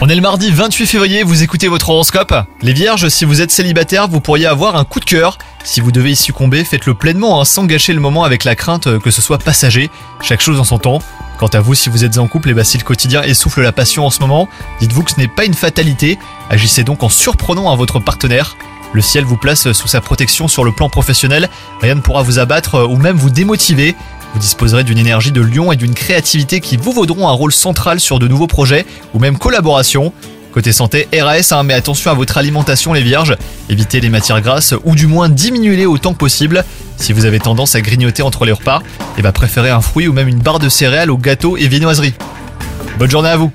On est le mardi 28 février, vous écoutez votre horoscope. Les vierges, si vous êtes célibataire, vous pourriez avoir un coup de cœur. Si vous devez y succomber, faites-le pleinement, hein, sans gâcher le moment avec la crainte que ce soit passager. Chaque chose en son temps. Quant à vous, si vous êtes en couple, et bah, si le quotidien essouffle la passion en ce moment, dites-vous que ce n'est pas une fatalité. Agissez donc en surprenant à votre partenaire. Le ciel vous place sous sa protection sur le plan professionnel, rien ne pourra vous abattre ou même vous démotiver. Vous disposerez d'une énergie de lion et d'une créativité qui vous vaudront un rôle central sur de nouveaux projets ou même collaborations. Côté santé, RAS, hein, mais attention à votre alimentation les vierges, évitez les matières grasses ou du moins diminuez-les autant que possible. Si vous avez tendance à grignoter entre les repas, et bah préférez un fruit ou même une barre de céréales au gâteau et viennoiserie. Bonne journée à vous